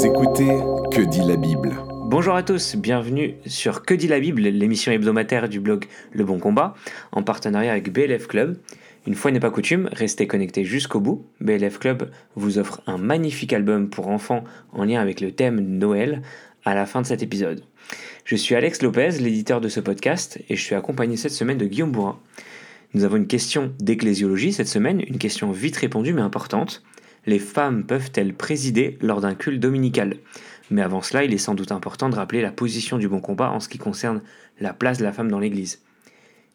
Vous écoutez Que dit la Bible Bonjour à tous, bienvenue sur Que dit la Bible, l'émission hebdomadaire du blog Le Bon Combat, en partenariat avec BLF Club. Une fois n'est pas coutume, restez connectés jusqu'au bout. BLF Club vous offre un magnifique album pour enfants en lien avec le thème Noël à la fin de cet épisode. Je suis Alex Lopez, l'éditeur de ce podcast, et je suis accompagné cette semaine de Guillaume Bourrin. Nous avons une question d'ecclésiologie cette semaine, une question vite répondue mais importante. Les femmes peuvent-elles présider lors d'un culte dominical? Mais avant cela, il est sans doute important de rappeler la position du bon combat en ce qui concerne la place de la femme dans l'Église.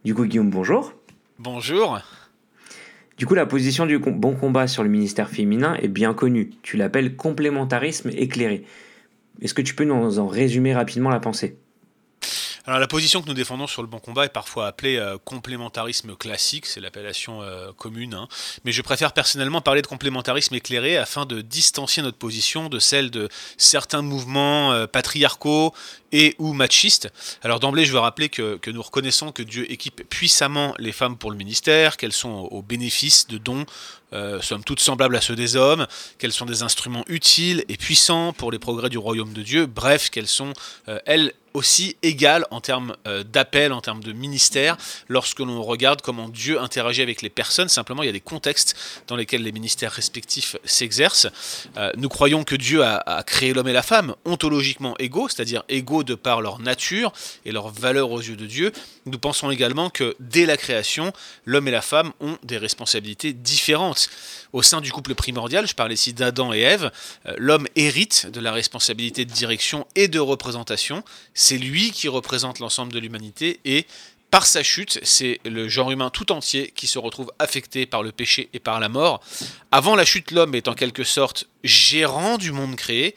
Du coup, Guillaume, bonjour. Bonjour. Du coup, la position du bon combat sur le ministère féminin est bien connue. Tu l'appelles complémentarisme éclairé. Est-ce que tu peux nous en résumer rapidement la pensée? Alors la position que nous défendons sur le bon combat est parfois appelée euh, complémentarisme classique, c'est l'appellation euh, commune, hein. mais je préfère personnellement parler de complémentarisme éclairé afin de distancier notre position de celle de certains mouvements euh, patriarcaux et ou machistes. Alors d'emblée, je veux rappeler que, nous reconnaissons que Dieu équipe puissamment les femmes pour le ministère, qu'elles sont au bénéfice de dons somme toutes semblables à ceux des hommes, qu'elles sont des instruments utiles et puissants pour les progrès du royaume de Dieu, bref, qu'elles sont, elles, aussi égal en termes euh, d'appel, en termes de ministère, lorsque l'on regarde comment Dieu interagit avec les personnes. Simplement, il y a des contextes dans lesquels les ministères respectifs s'exercent. Euh, nous croyons que Dieu a créé l'homme et la femme ontologiquement égaux, c'est-à-dire égaux de par leur nature et leur valeur aux yeux de Dieu. Nous pensons également que dès la création, l'homme et la femme ont des responsabilités différentes. Au sein du couple primordial, je parle ici d'Adam et Ève, euh, l'homme hérite de la responsabilité de direction et de représentation. C'est lui qui représente l'ensemble de l'humanité et par sa chute, c'est le genre humain tout entier qui se retrouve affecté par le péché et par la mort. Avant la chute, l'homme est en quelque sorte gérant du monde créé.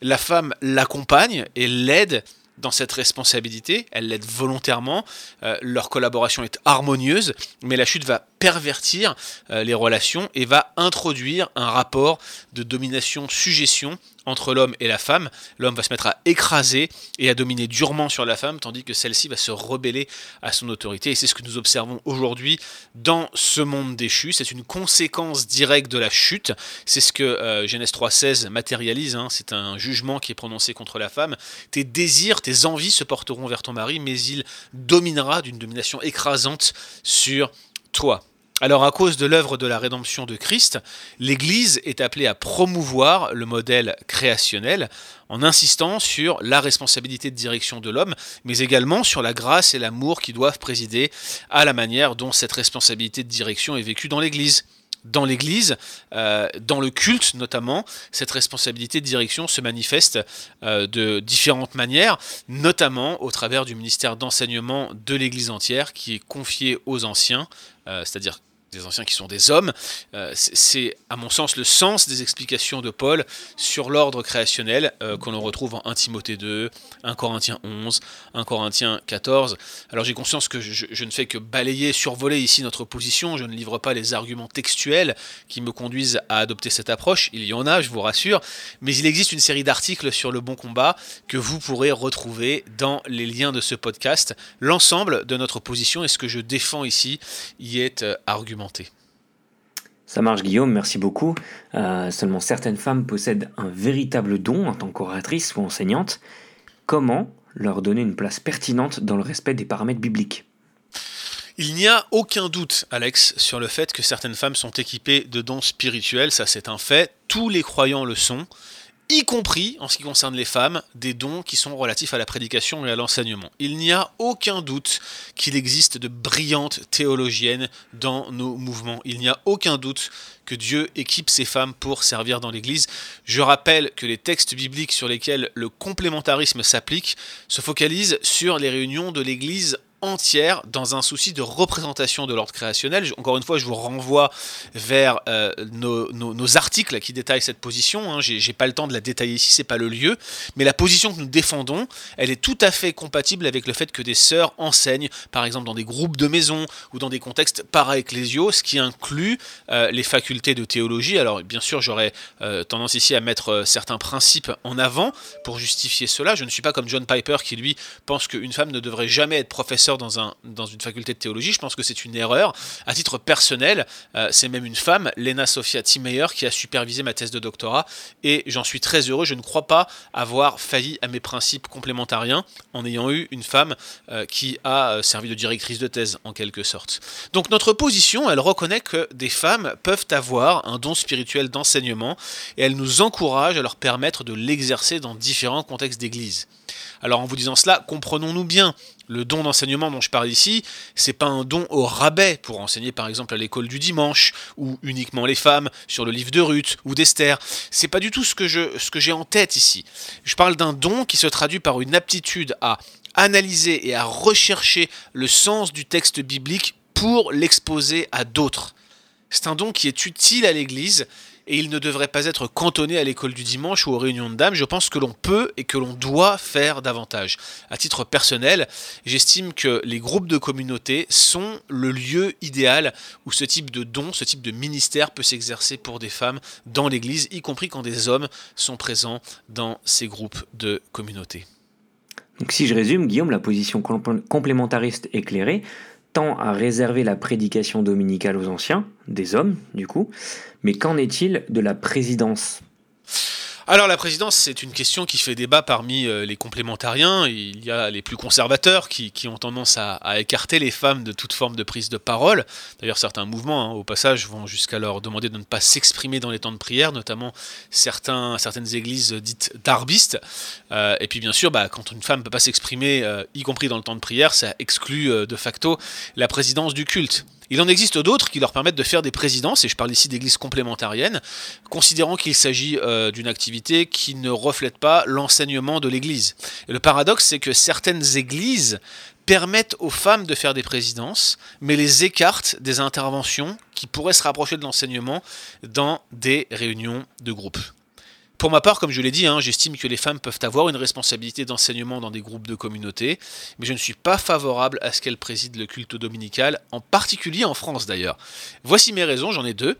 La femme l'accompagne et l'aide dans cette responsabilité, elle l'aide volontairement, euh, leur collaboration est harmonieuse, mais la chute va pervertir euh, les relations et va introduire un rapport de domination-suggestion entre l'homme et la femme. L'homme va se mettre à écraser et à dominer durement sur la femme, tandis que celle-ci va se rebeller à son autorité. Et c'est ce que nous observons aujourd'hui dans ce monde déchu. C'est une conséquence directe de la chute. C'est ce que euh, Genèse 3.16 matérialise. Hein. C'est un jugement qui est prononcé contre la femme. Tes désirs, tes envies se porteront vers ton mari, mais il dominera d'une domination écrasante sur toi. Alors à cause de l'œuvre de la rédemption de Christ, l'Église est appelée à promouvoir le modèle créationnel en insistant sur la responsabilité de direction de l'homme, mais également sur la grâce et l'amour qui doivent présider à la manière dont cette responsabilité de direction est vécue dans l'Église dans l'Église, euh, dans le culte notamment, cette responsabilité de direction se manifeste euh, de différentes manières, notamment au travers du ministère d'enseignement de l'Église entière qui est confié aux anciens, euh, c'est-à-dire des anciens qui sont des hommes. Euh, c'est, à mon sens, le sens des explications de Paul sur l'ordre créationnel euh, qu'on retrouve en 1 Timothée 2, 1 Corinthiens 11, 1 Corinthiens 14. Alors j'ai conscience que je, ne fais que balayer, survoler ici notre position, je ne livre pas les arguments textuels qui me conduisent à adopter cette approche, il y en a, je vous rassure, mais il existe une série d'articles sur le bon combat que vous pourrez retrouver dans les liens de ce podcast. L'ensemble de notre position et ce que je défends ici y est euh, Ça marche Guillaume, merci beaucoup. Euh, seulement certaines femmes possèdent un véritable don en tant qu'oratrice ou enseignante. Comment leur donner une place pertinente dans le respect des paramètres bibliques? Il n'y a aucun doute, Alex, sur le fait que certaines femmes sont équipées de dons spirituels, ça c'est un fait, tous les croyants le sont y compris en ce qui concerne les femmes, des dons qui sont relatifs à la prédication et à l'enseignement. Il n'y a aucun doute qu'il existe de brillantes théologiennes dans nos mouvements. Il n'y a aucun doute que Dieu équipe ces femmes pour servir dans l'Église. Je rappelle que les textes bibliques sur lesquels le complémentarisme s'applique se focalisent sur les réunions de l'Église entière dans un souci de représentation de l'ordre créationnel. Encore une fois, je vous renvoie vers euh, nos, articles qui détaillent cette position. Hein. J'ai pas le temps de la détailler ici, c'est pas le lieu. Mais la position que nous défendons, elle est tout à fait compatible avec le fait que des sœurs enseignent, par exemple dans des groupes de maison ou dans des contextes para-ecclésiaux, ce qui inclut euh, les facultés de théologie. Alors bien sûr, j'aurais euh, tendance ici à mettre certains principes en avant pour justifier cela. Je ne suis pas comme John Piper qui lui pense qu'une femme ne devrait jamais être professeur dans, un, dans une faculté de théologie. Je pense que c'est une erreur. À titre personnel, euh, c'est même une femme, Lena Sofia Timeyer, qui a supervisé ma thèse de doctorat. Et j'en suis très heureux. Je ne crois pas avoir failli à mes principes complémentariens en ayant eu une femme euh, qui a euh, servi de directrice de thèse, en quelque sorte. Donc notre position, elle reconnaît que des femmes peuvent avoir un don spirituel d'enseignement et elle nous encourage à leur permettre de l'exercer dans différents contextes d'église. Alors en vous disant cela, comprenons-nous bien, le don d'enseignement dont je parle ici, c'est pas un don au rabais pour enseigner par exemple à l'école du dimanche ou uniquement les femmes sur le livre de Ruth ou d'Esther. C'est pas du tout ce ce que j'ai en tête ici. Je parle d'un don qui se traduit par une aptitude à analyser et à rechercher le sens du texte biblique pour l'exposer à d'autres. C'est un don qui est utile à l'Église et il ne devrait pas être cantonné à l'école du dimanche ou aux réunions de dames. Je pense que l'on peut et que l'on doit faire davantage. À titre personnel, j'estime que les groupes de communauté sont le lieu idéal où ce type de don, ce type de ministère peut s'exercer pour des femmes dans l'Église, y compris quand des hommes sont présents dans ces groupes de communauté. Donc si je résume, Guillaume, la position complémentariste éclairée tend à réserver la prédication dominicale aux anciens, des hommes du coup, mais qu'en est-il de la présidence? Alors la présidence, c'est une question qui fait débat parmi euh, les complémentariens. Il y a les plus conservateurs qui, ont tendance à, écarter les femmes de toute forme de prise de parole. D'ailleurs, certains mouvements, hein, au passage, vont jusqu'à leur demander de ne pas s'exprimer dans les temps de prière, notamment certaines églises dites darbistes. Euh, et puis bien sûr, bah, quand une femme ne peut pas s'exprimer, euh, y compris dans le temps de prière, ça exclut de facto la présidence du culte. Il en existe d'autres qui leur permettent de faire des présidences, et je parle ici d'églises complémentariennes, considérant qu'il s'agit euh, d'une activité qui ne reflète pas l'enseignement de l'Église. Le paradoxe, c'est que certaines églises permettent aux femmes de faire des présidences, mais les écartent des interventions qui pourraient se rapprocher de l'enseignement dans des réunions de groupe. Pour ma part, comme je l'ai dit, hein, j'estime que les femmes peuvent avoir une responsabilité d'enseignement dans des groupes de communauté, mais je ne suis pas favorable à ce qu'elles président le culte dominical, en particulier en France d'ailleurs. Voici mes raisons, j'en ai deux.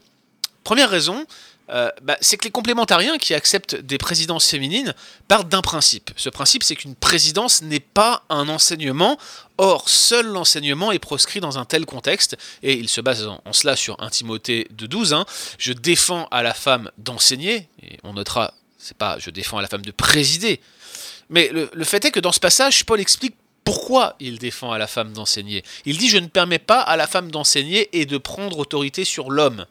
Première raison, euh, bah, c'est que les complémentariens qui acceptent des présidences féminines partent d'un principe. Ce principe, c'est qu'une présidence n'est pas un enseignement. Or, seul l'enseignement est proscrit dans un tel contexte, et il se base en, cela sur un Timothée de 12. Hein. Je défends à la femme d'enseigner, et on notera, c'est pas je défends à la femme de présider. Mais le, le fait est que dans ce passage, Paul explique pourquoi il défend à la femme d'enseigner. Il dit Je ne permets pas à la femme d'enseigner et de prendre autorité sur l'homme.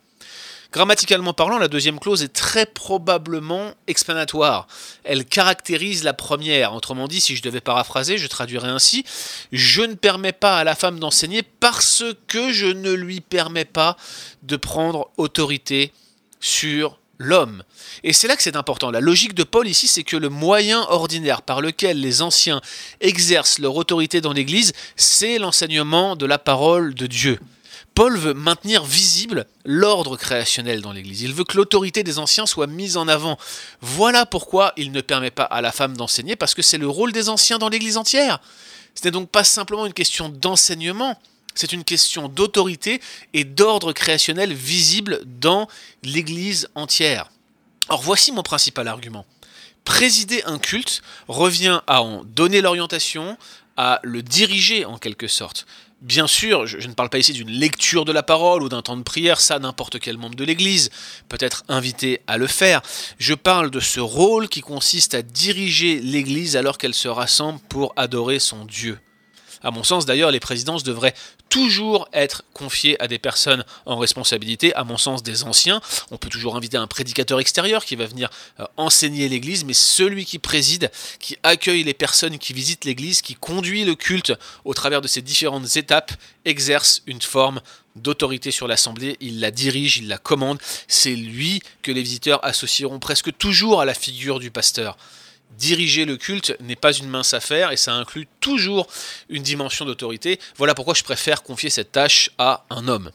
Grammaticalement parlant, la deuxième clause est très probablement explanatoire. Elle caractérise la première. Autrement dit, si je devais paraphraser, je traduirais ainsi Je ne permets pas à la femme d'enseigner parce que je ne lui permets pas de prendre autorité sur l'homme. Et c'est là que c'est important. La logique de Paul ici, c'est que le moyen ordinaire par lequel les anciens exercent leur autorité dans l'Église, c'est l'enseignement de la parole de Dieu. Paul veut maintenir visible l'ordre créationnel dans l'Église. Il veut que l'autorité des anciens soit mise en avant. Voilà pourquoi il ne permet pas à la femme d'enseigner, parce que c'est le rôle des anciens dans l'Église entière. Ce n'est donc pas simplement une question d'enseignement, c'est une question d'autorité et d'ordre créationnel visible dans l'Église entière. Or voici mon principal argument. Présider un culte revient à en donner l'orientation, à le diriger en quelque sorte. Bien sûr, je, ne parle pas ici d'une lecture de la parole ou d'un temps de prière, ça n'importe quel membre de l'Église peut être invité à le faire. Je parle de ce rôle qui consiste à diriger l'Église alors qu'elle se rassemble pour adorer son Dieu. À mon sens, d'ailleurs, les présidences devraient toujours être confiées à des personnes en responsabilité, à mon sens des anciens. On peut toujours inviter un prédicateur extérieur qui va venir euh, enseigner l'Église, mais celui qui préside, qui accueille les personnes qui visitent l'Église, qui conduit le culte au travers de ces différentes étapes, exerce une forme d'autorité sur l'Assemblée, il la dirige, il la commande, c'est lui que les visiteurs associeront presque toujours à la figure du pasteur diriger le culte n'est pas une mince affaire et ça inclut toujours une dimension d'autorité. Voilà pourquoi je préfère confier cette tâche à un homme.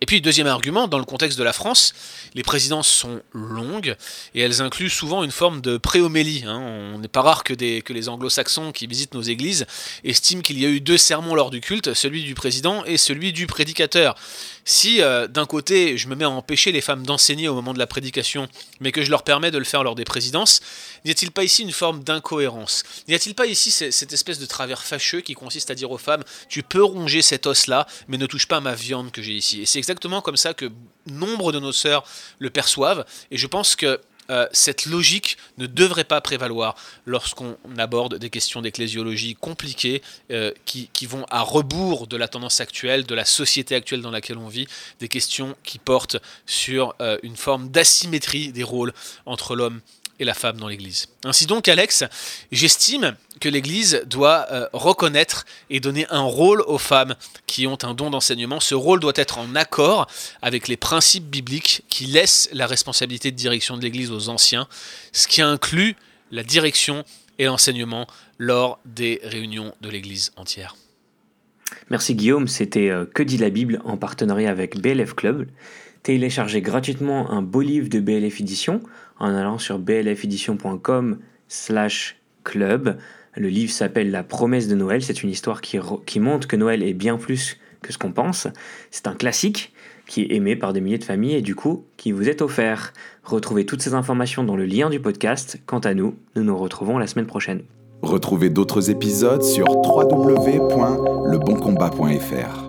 Et puis, deuxième argument, dans le contexte de la France, les présidences sont longues et elles incluent souvent une forme de préhomélie. Hein. On n'est pas rare que, que les anglo-saxons qui visitent nos églises estiment qu'il y a eu deux sermons lors du culte, celui du président et celui du prédicateur. Si euh, d'un côté je me mets à empêcher les femmes d'enseigner au moment de la prédication, mais que je leur permets de le faire lors des présidences, n'y a-t-il pas ici une forme d'incohérence? N'y a-t-il pas ici cette espèce de travers fâcheux qui consiste à dire aux femmes tu peux ronger cet os-là, mais ne touche pas ma viande que j'ai ici Et c'est exactement comme ça que nombre de nos sœurs le perçoivent, et je pense que euh, cette logique ne devrait pas prévaloir lorsqu'on aborde des questions d'ecclésiologie compliquées euh, qui, vont à rebours de la tendance actuelle, de la société actuelle dans laquelle on vit, des questions qui portent sur euh, une forme d'asymétrie des rôles entre l'homme et la femme dans l'Église. Ainsi donc, Alex, j'estime que l'Église doit euh, reconnaître et donner un rôle aux femmes qui ont un don d'enseignement. Ce rôle doit être en accord avec les principes bibliques qui laissent la responsabilité de direction de l'Église aux anciens, ce qui inclut la direction et l'enseignement lors des réunions de l'Église entière. Merci Guillaume, c'était euh, Que dit la Bible en partenariat avec BLF Club. Téléchargez gratuitement un beau livre de BLF Édition en allant sur blfedition.com slash club. Le livre s'appelle La promesse de Noël. C'est une histoire qui, qui montre que Noël est bien plus que ce qu'on pense. C'est un classique qui est aimé par des milliers de familles et du coup qui vous est offert. Retrouvez toutes ces informations dans le lien du podcast. Quant à nous, nous nous retrouvons la semaine prochaine. Retrouvez d'autres épisodes sur www.leboncombat.fr.